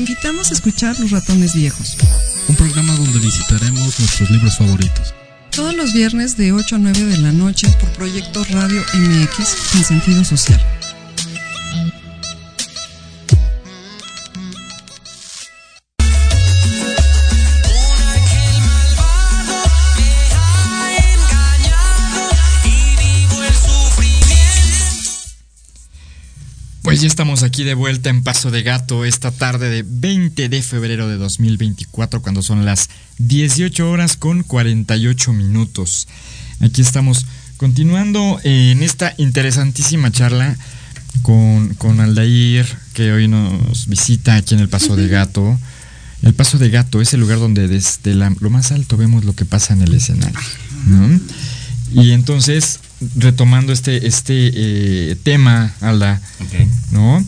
Invitamos a escuchar Los Ratones Viejos. Un programa donde visitaremos nuestros libros favoritos. Todos los viernes de 8 a 9 de la noche por Proyecto Radio MX con sentido social. Ya estamos aquí de vuelta en Paso de Gato esta tarde de 20 de febrero de 2024 cuando son las 18 horas con 48 minutos. Aquí estamos continuando en esta interesantísima charla con, con Aldair que hoy nos visita aquí en el Paso de Gato. El Paso de Gato es el lugar donde desde lo más alto vemos lo que pasa en el escenario. ¿no? Y entonces, retomando este, este eh, tema, Alda, ¿no?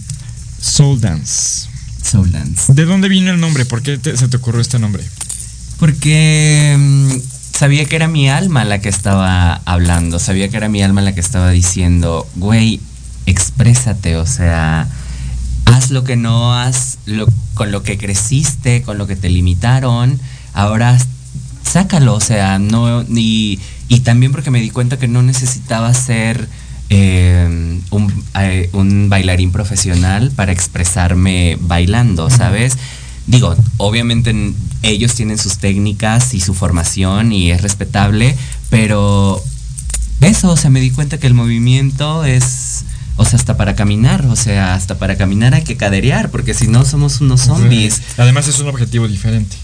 Soul Dance. Soul Dance. ¿De dónde vino el nombre? ¿Por qué te- se te ocurrió este nombre? Porque mm, sabía que era mi alma la que estaba hablando, sabía que era mi alma la que estaba diciendo, güey, exprésate, o sea, haz lo que no has, lo- con lo que creciste, con lo que te limitaron, ahora sácalo, o sea, no, y, y también porque me di cuenta que no necesitaba ser eh, un, eh, un bailarín profesional para expresarme bailando, ¿sabes? Digo, obviamente ellos tienen sus técnicas y su formación y es respetable, pero eso, o sea, me di cuenta que el movimiento es, o sea, hasta para caminar, o sea, hasta para caminar hay que caderear, porque si no somos unos zombies. Además es un objetivo diferente.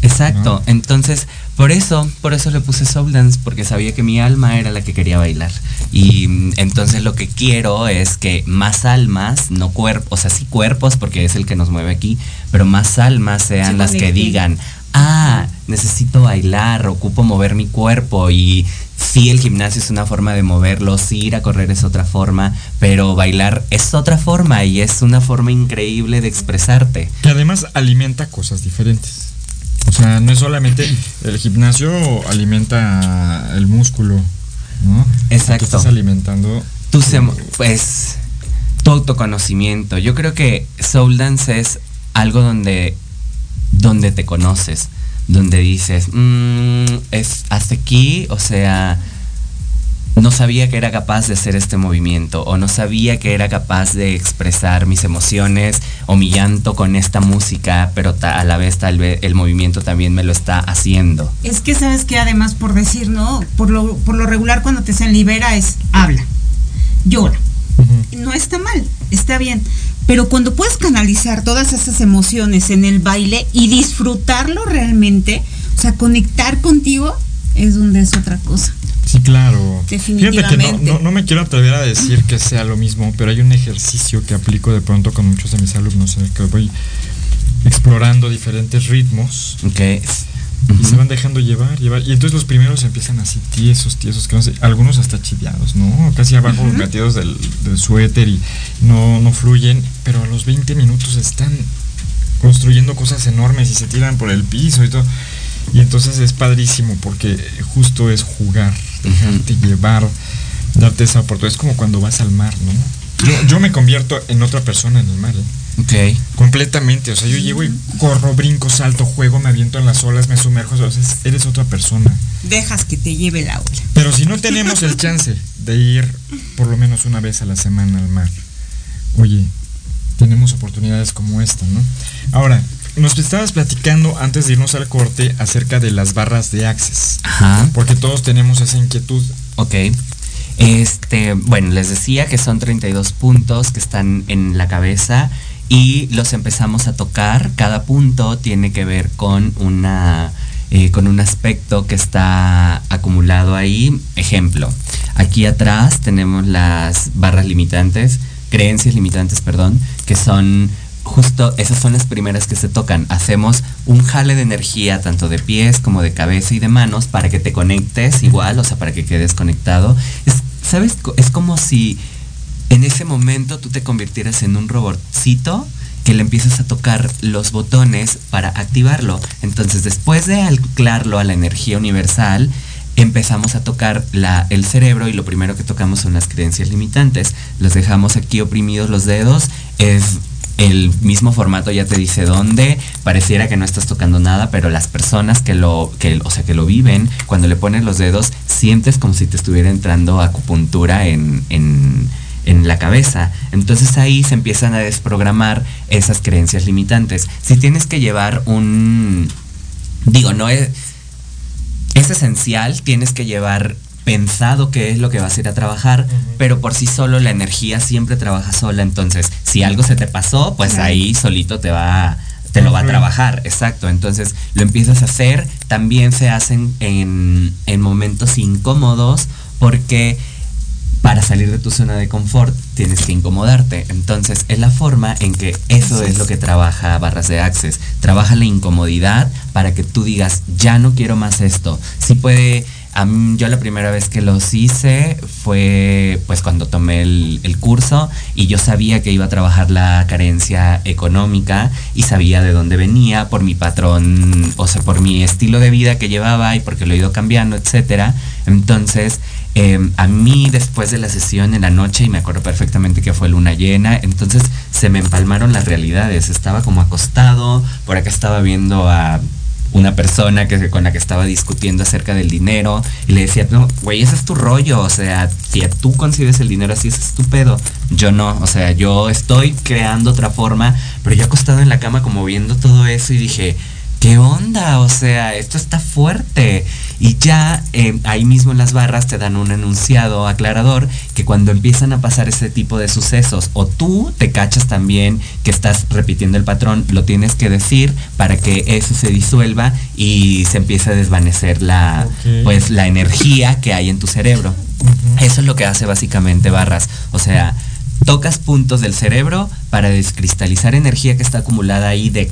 Exacto, entonces por eso, por eso le puse soul dance porque sabía que mi alma era la que quería bailar y mm, entonces lo que quiero es que más almas, no cuerpos, o sea sí cuerpos porque es el que nos mueve aquí, pero más almas sean Se las que digan, ah, necesito bailar, ocupo mover mi cuerpo y sí el gimnasio es una forma de moverlo, sí ir a correr es otra forma, pero bailar es otra forma y es una forma increíble de expresarte. Que además alimenta cosas diferentes. O sea, no es solamente el gimnasio alimenta el músculo, ¿no? Exacto. Estás alimentando Tu sem- pues tu autoconocimiento. Yo creo que soul dance es algo donde donde te conoces, donde dices, "Mm, es hasta aquí, o sea, no sabía que era capaz de hacer este movimiento o no sabía que era capaz de expresar mis emociones o mi llanto con esta música, pero ta- a la vez tal vez el movimiento también me lo está haciendo. Es que sabes que además por decir, ¿no? Por lo, por lo regular cuando te dicen libera es habla, llora. No está mal, está bien. Pero cuando puedes canalizar todas esas emociones en el baile y disfrutarlo realmente, o sea, conectar contigo, es donde es otra cosa. Sí, claro. Definitivamente. Fíjate que no, no- no me quiero atrever a decir que sea lo mismo, pero hay un ejercicio que aplico de pronto con muchos de mis alumnos en el que voy explorando diferentes ritmos. Y se van dejando llevar, llevar. Y entonces los primeros empiezan así tiesos, tiesos, que no sé, algunos hasta chiviados, ¿no? Casi abajo Ujú. metidos del, del suéter y no, no fluyen, pero a los 20 minutos están construyendo cosas enormes y se tiran por el piso y todo. Y entonces es padrísimo porque justo es jugar, dejarte llevar, darte esa oportunidad. Es como cuando vas al mar, ¿no? Yo, yo me convierto en otra persona en el mar, ¿eh? Ok. Completamente, o sea, yo llego y corro, brinco, salto, juego, me aviento en las olas, me sumerjo, o sea, eres otra persona. Dejas que te lleve la ola. Pero si no tenemos el chance de ir por lo menos una vez a la semana al mar, oye, tenemos oportunidades como esta, ¿no? Ahora, nos estabas platicando antes de irnos al corte acerca de las barras de Access. Ajá. Porque todos tenemos esa inquietud. Ok. Este, bueno, les decía que son 32 puntos que están en la cabeza y los empezamos a tocar. Cada punto tiene que ver con una eh, con un aspecto que está acumulado ahí. Ejemplo, aquí atrás tenemos las barras limitantes, creencias limitantes, perdón, que son justo esas son las primeras que se tocan. Hacemos un jale de energía tanto de pies como de cabeza y de manos para que te conectes igual, o sea, para que quedes conectado. Es, ¿Sabes? Es como si en ese momento tú te convirtieras en un robotcito que le empiezas a tocar los botones para activarlo. Entonces, después de anclarlo a la energía universal, empezamos a tocar la, el cerebro y lo primero que tocamos son las creencias limitantes. Los dejamos aquí oprimidos los dedos. Es el mismo formato ya te dice dónde, pareciera que no estás tocando nada, pero las personas que lo, que, o sea, que lo viven, cuando le pones los dedos, sientes como si te estuviera entrando acupuntura en, en, en la cabeza. Entonces ahí se empiezan a desprogramar esas creencias limitantes. Si tienes que llevar un, digo, no es, es esencial, tienes que llevar pensado qué es lo que vas a ir a trabajar, pero por sí solo la energía siempre trabaja sola, entonces si algo se te pasó, pues ahí solito te va te lo va a trabajar, exacto. Entonces lo empiezas a hacer, también se hacen en, en momentos incómodos porque para salir de tu zona de confort tienes que incomodarte. Entonces es la forma en que eso es lo que trabaja Barras de Access. Trabaja la incomodidad para que tú digas, ya no quiero más esto. Si puede yo la primera vez que los hice fue pues cuando tomé el, curso y yo sabía que iba a trabajar la carencia económica y sabía de dónde venía por mi patrón, o sea, por mi estilo de vida que llevaba y porque lo he ido cambiando, etcétera. Entonces, eh, a mí después de la sesión en la noche, y me acuerdo perfectamente que fue luna llena, entonces se me empalmaron las realidades. Estaba como acostado, por acá estaba viendo a una persona que, con la que estaba discutiendo acerca del dinero y le decía, no, güey, ese es tu rollo, o sea, si tú concibes el dinero así, es estúpido. Yo no, o sea, yo estoy creando otra forma, pero yo acostado en la cama como viendo todo eso y dije, ¿qué onda? O sea, esto está fuerte. Y ya eh, ahí mismo en las barras te dan un enunciado aclarador que cuando empiezan a pasar ese tipo de sucesos o tú te cachas también que estás repitiendo el patrón, lo tienes que decir para que eso se disuelva y se empiece a desvanecer la, pues, la energía que hay en tu cerebro. Eso es lo que hace básicamente barras. O sea, tocas puntos del cerebro para descristalizar energía que está acumulada ahí de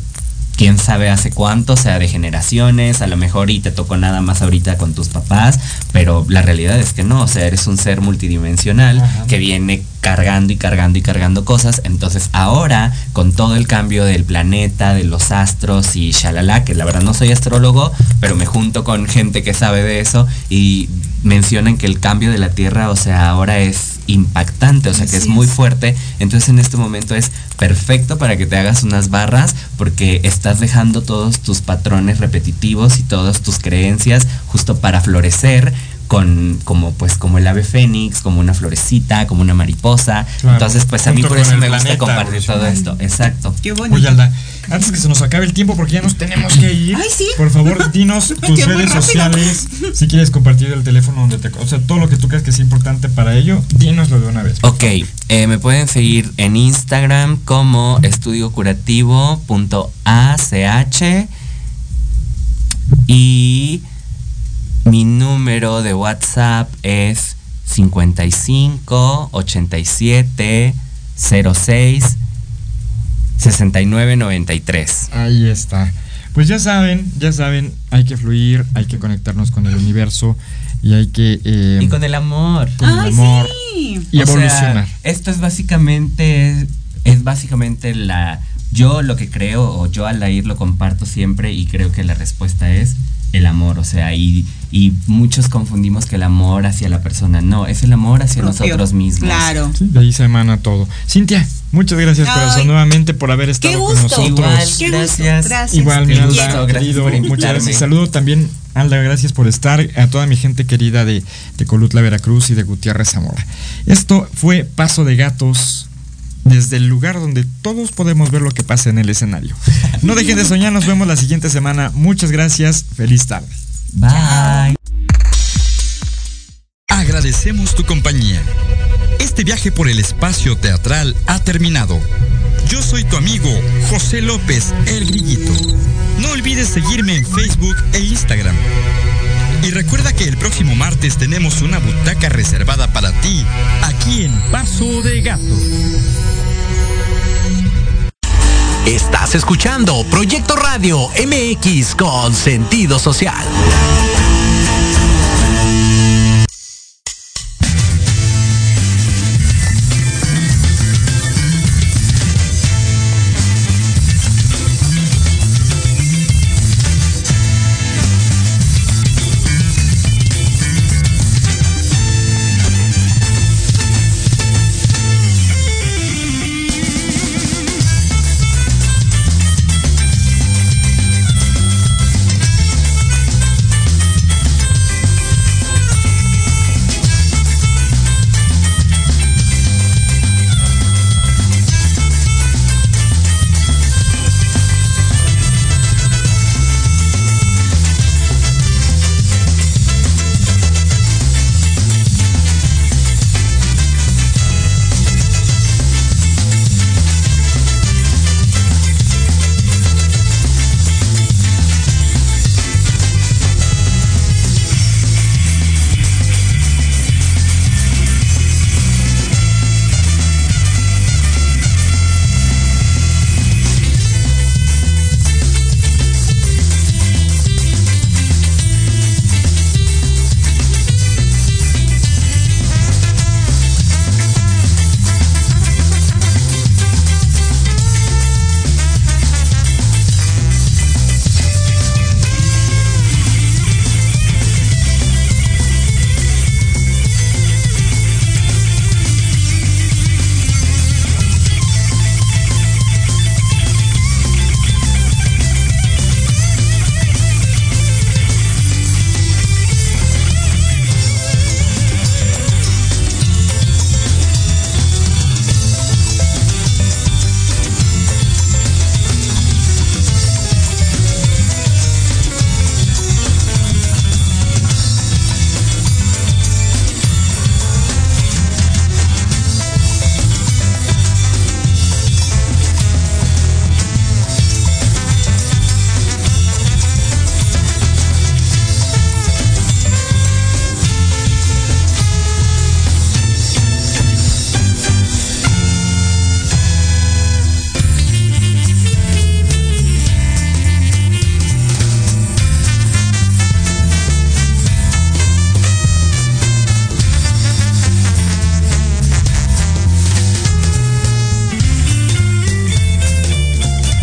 quién sabe hace cuánto, sea de generaciones, a lo mejor y te tocó nada más ahorita con tus papás, pero la realidad es que no, o sea, eres un ser multidimensional que viene cargando y cargando y cargando cosas, entonces ahora con todo el cambio del planeta, de los astros y shalala, que la verdad no soy astrólogo, pero me junto con gente que sabe de eso y mencionan que el cambio de la Tierra, o sea, ahora es impactante, o sea que es muy fuerte. Entonces en este momento es perfecto para que te hagas unas barras porque estás dejando todos tus patrones repetitivos y todas tus creencias justo para florecer con como pues como el ave fénix, como una florecita, como una mariposa. Entonces, pues a mí por eso me gusta compartir todo esto. Exacto. Qué bonito. Antes que se nos acabe el tiempo porque ya nos tenemos que ir. Por favor, dinos tus redes sociales. Si quieres compartir el teléfono donde te, o sea, todo lo que tú creas que es importante para ello, dínoslo de una vez. Ok, eh, me pueden seguir en Instagram como estudiocurativo.ach y mi número de WhatsApp es 55 87 06 69 93. Ahí está. Pues ya saben, ya saben, hay que fluir, hay que conectarnos con el universo y hay que... Eh, y con el amor. Con el amor. Y evolucionar. esto es básicamente, es básicamente la... Yo lo que creo, o yo al ir lo comparto siempre y creo que la respuesta es el amor, o sea, y, y muchos confundimos que el amor hacia la persona, no, es el amor hacia nosotros mismos. Claro. de ahí se emana todo. Cintia, muchas gracias corazón nuevamente por haber estado con nosotros. Igual, gracias. gracias. Igual, mi Alda, querido, muchas gracias. Saludo también, Alda, gracias por estar, a toda mi gente querida de, de Colutla, Veracruz y de Gutiérrez Zamora. Esto fue Paso de Gatos desde el lugar donde todos podemos ver lo que pasa en el escenario. No dejen de soñar, nos vemos la siguiente semana. Muchas gracias, feliz tarde. Bye. Agradecemos tu compañía. Este viaje por el espacio teatral ha terminado. Yo soy tu amigo José López, el grillito. No olvides seguirme en Facebook e Instagram. Y recuerda que el próximo martes tenemos una butaca reservada para ti, aquí en Paso de Gato. Estás escuchando Proyecto Radio MX con sentido social.